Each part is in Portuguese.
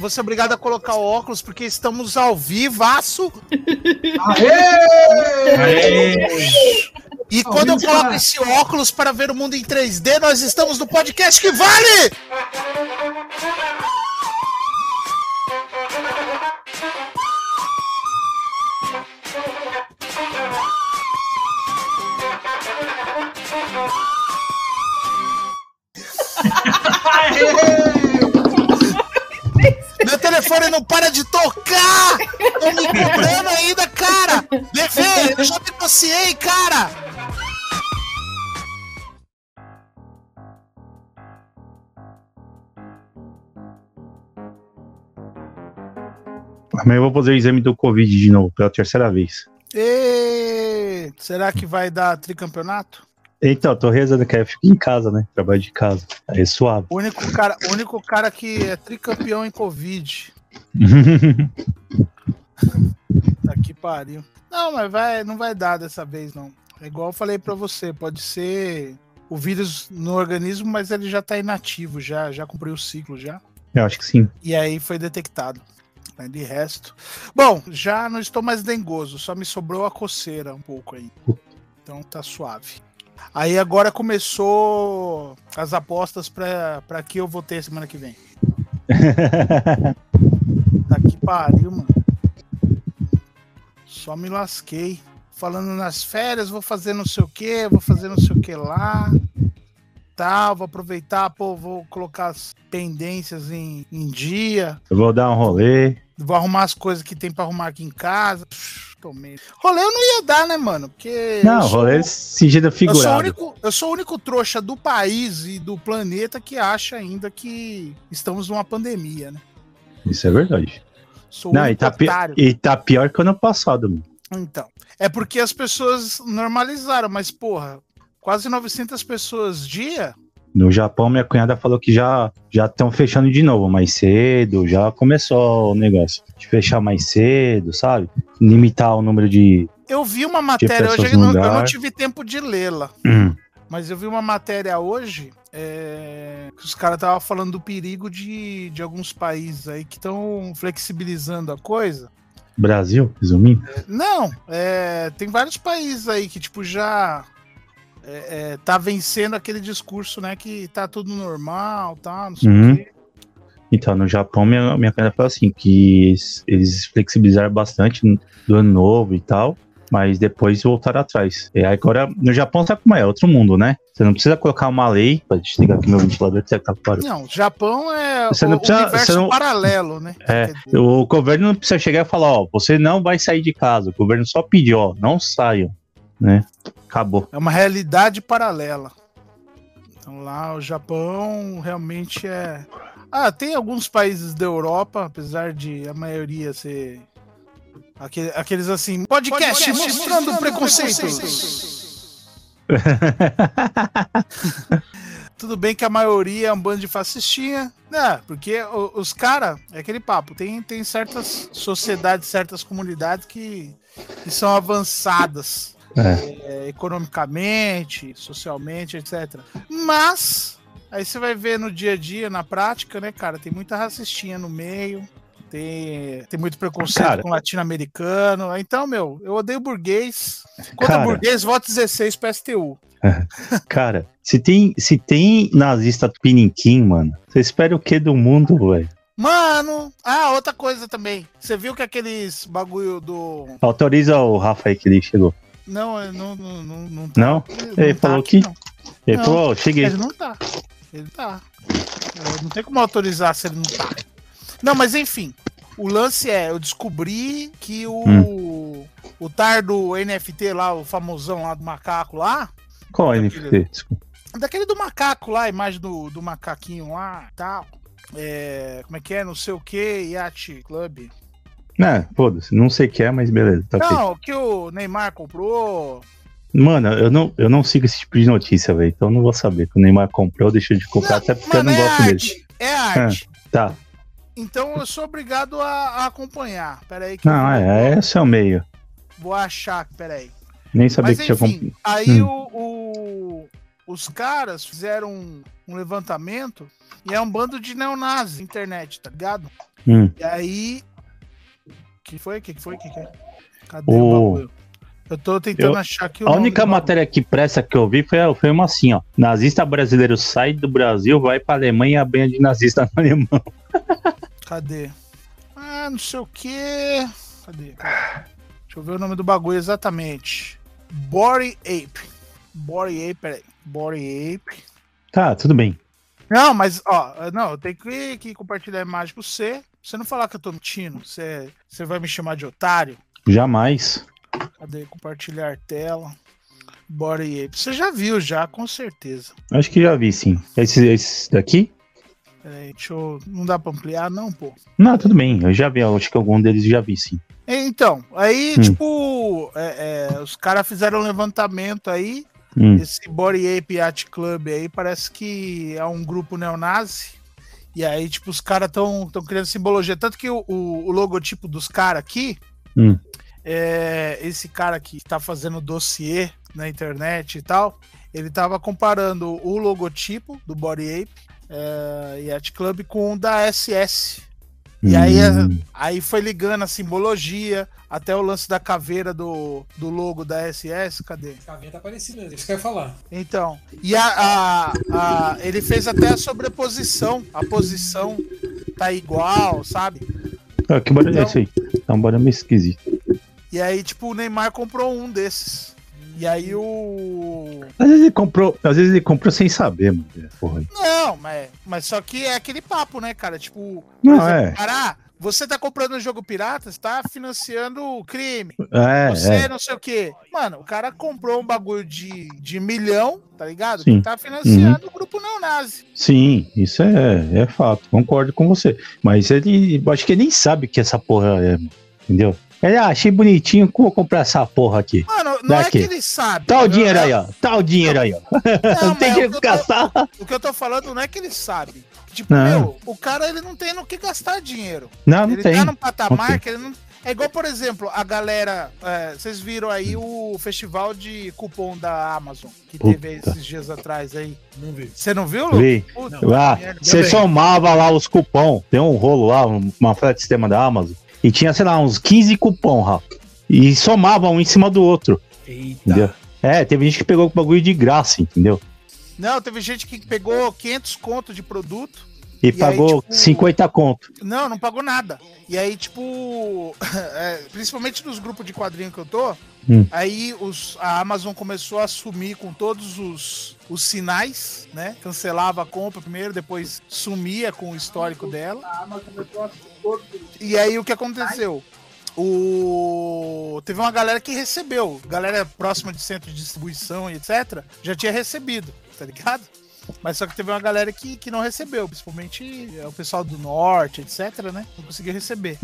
Você é obrigado a colocar o óculos porque estamos ao vivaço. Aê! Aê! E quando eu coloco esse óculos para ver o mundo em 3D, nós estamos no podcast que vale! Meu telefone não para de tocar! Tô me cobrando ainda, cara! Dever, eu já negociei, cara! Amanhã eu vou fazer o exame do Covid de novo, pela terceira vez. E... Será que vai dar tricampeonato? Então, tô rezando que eu fico em casa, né? Trabalho de casa. Aí é suave. O único cara, o único cara que é tricampeão em Covid. tá que pariu. Não, mas vai, não vai dar dessa vez, não. É igual eu falei pra você, pode ser o vírus no organismo, mas ele já tá inativo, já, já cumpriu o ciclo já. Eu acho que sim. E aí foi detectado. De resto. Bom, já não estou mais dengoso, só me sobrou a coceira um pouco aí. Então tá suave. Aí agora começou as apostas para que eu vou ter semana que vem. tá pariu, mano. Só me lasquei. Falando nas férias, vou fazer não sei o que, vou fazer não sei o que lá. Tal, vou aproveitar, pô, vou colocar as pendências em, em dia. Eu vou dar um rolê. Vou arrumar as coisas que tem para arrumar aqui em casa. Tomei. Rolê eu não ia dar, né, mano? Porque. Não, sou, rolê sentido figurado. Eu sou, único, eu sou o único trouxa do país e do planeta que acha ainda que estamos numa pandemia, né? Isso é verdade. Sou não, e tá, e tá, pior que ano passado, mano. Então. É porque as pessoas normalizaram, mas, porra, quase 900 pessoas dia no Japão, minha cunhada falou que já já estão fechando de novo mais cedo, já começou o negócio de fechar mais cedo, sabe? Limitar o número de. Eu vi uma matéria hoje, eu não, eu não, tive tempo de lê-la, hum. Mas eu vi uma matéria hoje é, que os caras estavam falando do perigo de, de alguns países aí que estão flexibilizando a coisa. Brasil, resumindo? Não, é, tem vários países aí que, tipo, já é, é, tá vencendo aquele discurso, né, que tá tudo normal, tá, não sei uhum. o quê. Então, no Japão, minha, minha cara falou assim, que eles, eles flexibilizaram bastante do ano novo e tal, mas depois voltaram atrás. E agora, no Japão, sabe como é? Outro mundo, né? Você não precisa colocar uma lei, pra desligar aqui meu ventilador, que tá parado. Não, Japão é você não precisa, universo não, paralelo, né? É, o governo não precisa chegar e falar, ó, você não vai sair de casa. O governo só pediu, ó, não saiam, né? Acabou. É uma realidade paralela. Então lá o Japão realmente é. Ah, tem alguns países da Europa, apesar de a maioria ser. Aquele, aqueles assim. Podcast, podcast mostrando, mostrando preconceitos. Tudo bem que a maioria é um bando de fascistinha, né? Porque os caras, é aquele papo, tem, tem certas sociedades, certas comunidades que, que são avançadas é. É, economicamente, socialmente, etc. Mas aí você vai ver no dia a dia, na prática, né, cara, tem muita racistinha no meio. Tem, tem muito preconceito cara, com latino-americano. Então, meu, eu odeio burguês. Contra cara, burguês, voto 16 para STU. Cara, se tem, se tem nazista piniquim, mano, você espera o que do mundo, velho? Mano, ah, outra coisa também. Você viu que aqueles bagulho do. Autoriza o Rafa aí que ele chegou. Não, não, não, não, não tá. Não? Ele, ele tá falou aqui, que. Não. Ele não, falou, cheguei. Ele não tá. Ele tá. Eu não tem como autorizar se ele não tá. Não, mas enfim. O lance é, eu descobri que o. Hum. O tar do NFT lá, o famosão lá do macaco lá. Qual daquele, NFT? Daquele do macaco lá, a imagem do, do macaquinho lá tal. É, como é que é? Não sei o que, Yacht Club. Não, foda-se, não sei o que é, mas beleza. Tá não, o que o Neymar comprou. Mano, eu não, eu não sigo esse tipo de notícia, velho. Então eu não vou saber. Que o Neymar comprou, deixou de comprar, não, até porque eu não é gosto arte, dele. É arte. Ah, tá. Então eu sou obrigado a, a acompanhar. Pera aí. Que não, é, esse é o meio. Vou achar, pera aí. Nem sabia Mas, que enfim, tinha comprado. Aí hum. o, o, os caras fizeram um, um levantamento e é um bando de neonazi na internet, tá ligado? Hum. E aí. que foi? que que foi? que que é? Cadê O- o bagulho? Eu tô tentando Eu- achar o A única matéria que presta que eu vi foi, foi uma assim, ó. Nazista brasileiro sai do Brasil, vai pra Alemanha e apanha de nazista no alemão. Cadê? Ah, não sei o que. Cadê? Deixa eu ver o nome do bagulho exatamente. Body Ape. Body Ape, peraí. Body Ape. Tá, tudo bem. Não, mas, ó, não, eu tenho que, que compartilhar a imagem com você. Pra Você não falar que eu tô mentindo, você, você vai me chamar de otário. Jamais. Cadê? Compartilhar tela. Body Ape. Você já viu, já, com certeza. Acho que já vi, sim. Esse, esse daqui? Peraí, deixa eu. Não dá pra ampliar, não, pô. Não, tudo bem. Eu já vi. eu Acho que algum deles já vi, sim. Então, aí, Hum. tipo, é, é, os caras fizeram um levantamento aí. Hum. Esse Body Ape Yacht Club aí parece que é um grupo neonazi. E aí, tipo, os caras estão tão criando simbologia. Tanto que o, o, o logotipo dos caras aqui, Hum. é, esse cara que tá fazendo dossiê na internet e tal, ele tava comparando o logotipo do Body Ape é, Yacht Club com o da SS. E aí, é- Hum. aí foi ligando a simbologia, até o lance da caveira do, do logo da SS. Cadê? A caveira tá parecida, isso que eu ia falar. Então, e a, a- a- ele fez até a sobreposição. A posição tá igual, sabe? Ah, que barulho é Então- esse aí? É um barulho meio esquisito. E aí, tipo, o Neymar comprou um desses. E aí o. Às vezes ele comprou, às vezes ele comprou sem saber, mano. Porra. Não, mas, mas só que é aquele papo, né, cara? Tipo, Não, é. cara, ah, você tá comprando um jogo pirata, você tá financiando o crime. É, Você é. não sei o quê. Mano, o cara comprou um bagulho de, de milhão, tá ligado? Sim. Que tá financiando o grupo neonazi. Sim, isso é, é fato. Concordo com você. Mas ele, acho que ele nem sabe que essa porra é, entendeu? Ele, ah, achei bonitinho, vou comprar essa porra aqui. Mano, não é Daqui. que ele sabe. Tá o dinheiro Eu- aí, ó. Tá o dinheiro aí, ó. Não, Não tem mas que o, que eu tô, gastar. o que eu tô falando não é que ele sabe. Tipo, Não. meu, o cara ele não tem no que gastar dinheiro. Não, não ele tem. tá num patamar que ele não. É igual, por exemplo, a galera. é, vocês viram aí o festival de cupom da Amazon que teve Puta. esses dias atrás aí. Não vi. Você não viu, Lu? Vê. Puta, Ah, merda. você somava lá os cupom. Tem um rolo lá, um- uma oferta de sistema da Amazon. E tinha, sei lá, uns 15 cupom, Rafa. E somava um em cima do outro. Eita. Entendeu? É, teve gente que pegou o bagulho de graça, entendeu? Não, teve gente que pegou 500 conto de produto. E, aí, pagou tipo, 50 conto. Não, não pagou nada. E aí, tipo, é, principalmente nos grupos de quadrinho que eu tô, Hum. aí os, a Amazon começou a assumir com todos os, os sinais, né? Cancelava a compra primeiro, depois sumia com o histórico dela. E aí o que aconteceu? O... Teve uma galera que recebeu, galera próxima de centro de distribuição e etc., já tinha recebido, tá ligado? Mas só que teve uma galera que, que não recebeu, principalmente é, o pessoal do norte, etc, né? Não conseguiu receber.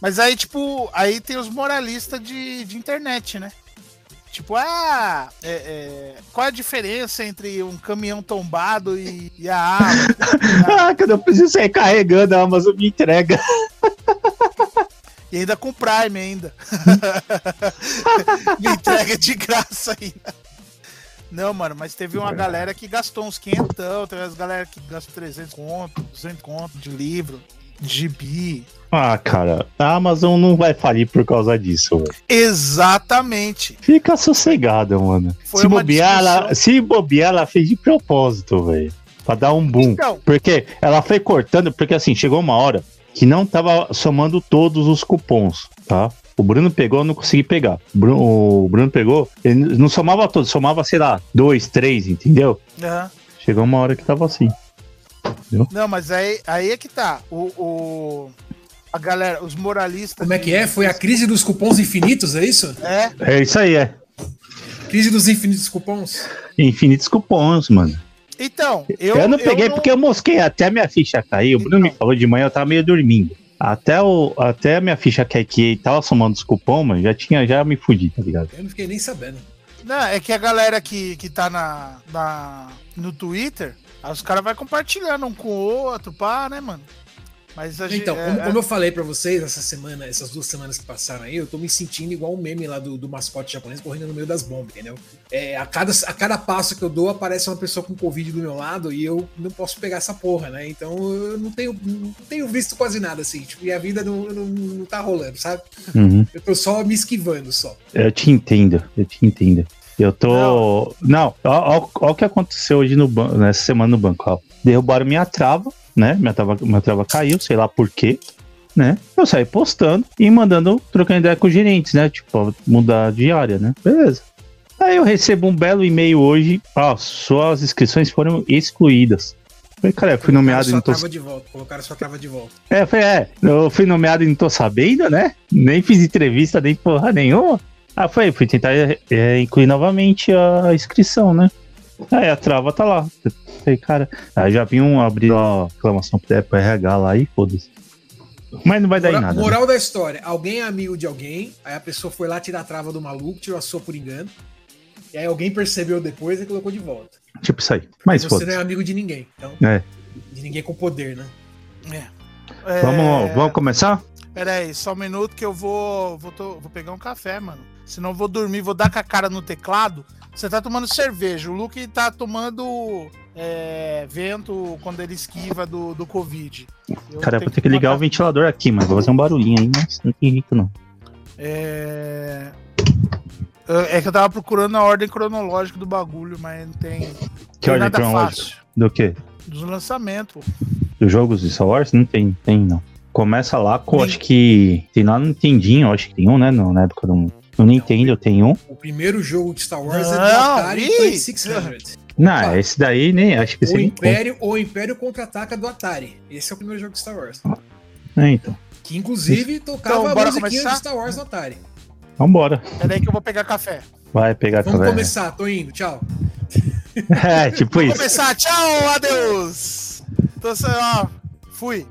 Mas aí, tipo, aí tem os moralistas de, de internet, né? Tipo, ah, é, é, qual a diferença entre um caminhão tombado e, e a Amazon? Ah, quando eu preciso sair carregando, a Amazon me entrega. E ainda com Prime ainda. Me entrega de graça ainda. Não, mano, mas teve uma galera que gastou uns 500, teve as galera que gastou 300 conto, 200 conto de livro, de gibi. Ah, cara, a Amazon não vai falir por causa disso, velho. Exatamente. Fica sossegada, mano. Foi se bobear, ela, se bobear, ela fez de propósito, velho. Pra dar um boom. Então, Porque ela foi cortando, porque assim, chegou uma hora que não tava somando todos os cupons, tá? O Bruno pegou, eu não consegui pegar. O Bruno, o Bruno pegou, ele não somava todos, somava, sei lá, dois, três, entendeu? aham. Chegou uma hora que tava assim. não, mas aí, aí é que tá. O, o- a galera, os moralistas. Como é que é? Foi a crise dos cupons infinitos, é isso? É, É isso aí, é. Crise dos infinitos cupons? Infinitos cupons, mano. então, eu, Eu, não peguei não- porque eu mosquei, até a minha ficha cair. O Bruno me Então. falou de manhã, eu tava meio dormindo. Até, o, até a minha ficha que ele tava somando os cupons, mano, já tinha, já me fudi, tá ligado? Eu não fiquei nem sabendo. Não, é que a galera que, que tá na, na, no Twitter, aí os caras vão compartilhando um com o outro, pá, né, mano? Mas a gente. Então, é, como, é- como eu falei pra vocês essa semana, essas duas semanas que passaram aí, eu tô me sentindo igual um meme lá do, do mascote japonês correndo no meio das bombas, entendeu? É, a, cada, a cada passo que eu dou, aparece uma pessoa com Covid do meu lado e eu não posso pegar essa porra, né? Então eu não tenho, não tenho visto quase nada, assim. Tipo, e a vida não, não, não tá rolando, sabe? Uhum. Eu tô só me esquivando só. Eu te entendo, eu te entendo. Eu tô. Não, ó, ó- ó o que aconteceu hoje no banco, nessa semana no banco, ó. Derrubaram minha trava, né? Minha trava, minha trava caiu, sei lá por quê, né? Eu saí postando e mandando, trocando ideia com os gerentes, né? Tipo, mudar a diária, né? Beleza. Aí eu recebo um belo e-mail hoje, ó, suas inscrições foram excluídas. Falei, cara, eu fui nomeado e não tô de volta. Colocaram sua trava de volta. é, foi, é, eu fui nomeado e não tô sabendo, né? Nem fiz entrevista, nem porra nenhuma. Ah, foi, fui tentar é, incluir novamente a inscrição, né? Aí a trava tá lá. Falei, cara, aí já vi um abrir a reclamação pro RH lá e foda-se. Mas não vai dar em Moral, nada. né? moral da história: alguém é amigo de alguém, aí a pessoa foi lá tirar a trava do maluco, tirou a sua por engano. E aí alguém percebeu depois e colocou de volta. Tipo isso aí. Mas você não é amigo de ninguém. Então, É. de ninguém com poder, né? é- Vamos, vamos começar? Pera aí, só um minuto que eu vou. Vou, to- vou pegar um café, mano. Senão eu vou dormir, vou dar com a cara no teclado. Você tá tomando cerveja. O Luke tá tomando é, vento quando ele esquiva do, do Covid. Eu Cara, vou ter que ligar o ventilador aqui, mas vou fazer um barulhinho aí, mas não tem rico não. É... É que eu tava procurando a ordem cronológica do bagulho, mas não tem. Que tem ordem nada cronológica? fácil. Do quê? Dos lançamentos. Dos jogos de Star Wars? Não tem, tem não. Começa lá com, acho que. Tem lá no Nintendinho, acho que tem um, né? no- Na época do. No Nintendo tem um. O primeiro jogo de Star Wars é do Não, Atari ih! 2600. Não, Opa. esse daí nem. Acho que esse O Império, o Império contra-ataca do Atari. Esse é o primeiro jogo de Star Wars. É, então. Que inclusive tocava Então, a musiquinha começar? de Star Wars no Atari. Vambora. Pera aí que eu vou pegar café. Vai pegar Vamos café. começar, tô indo, tchau. É, tipo Vamos isso. começar. Tchau, adeus. Então, assim, ó, fui.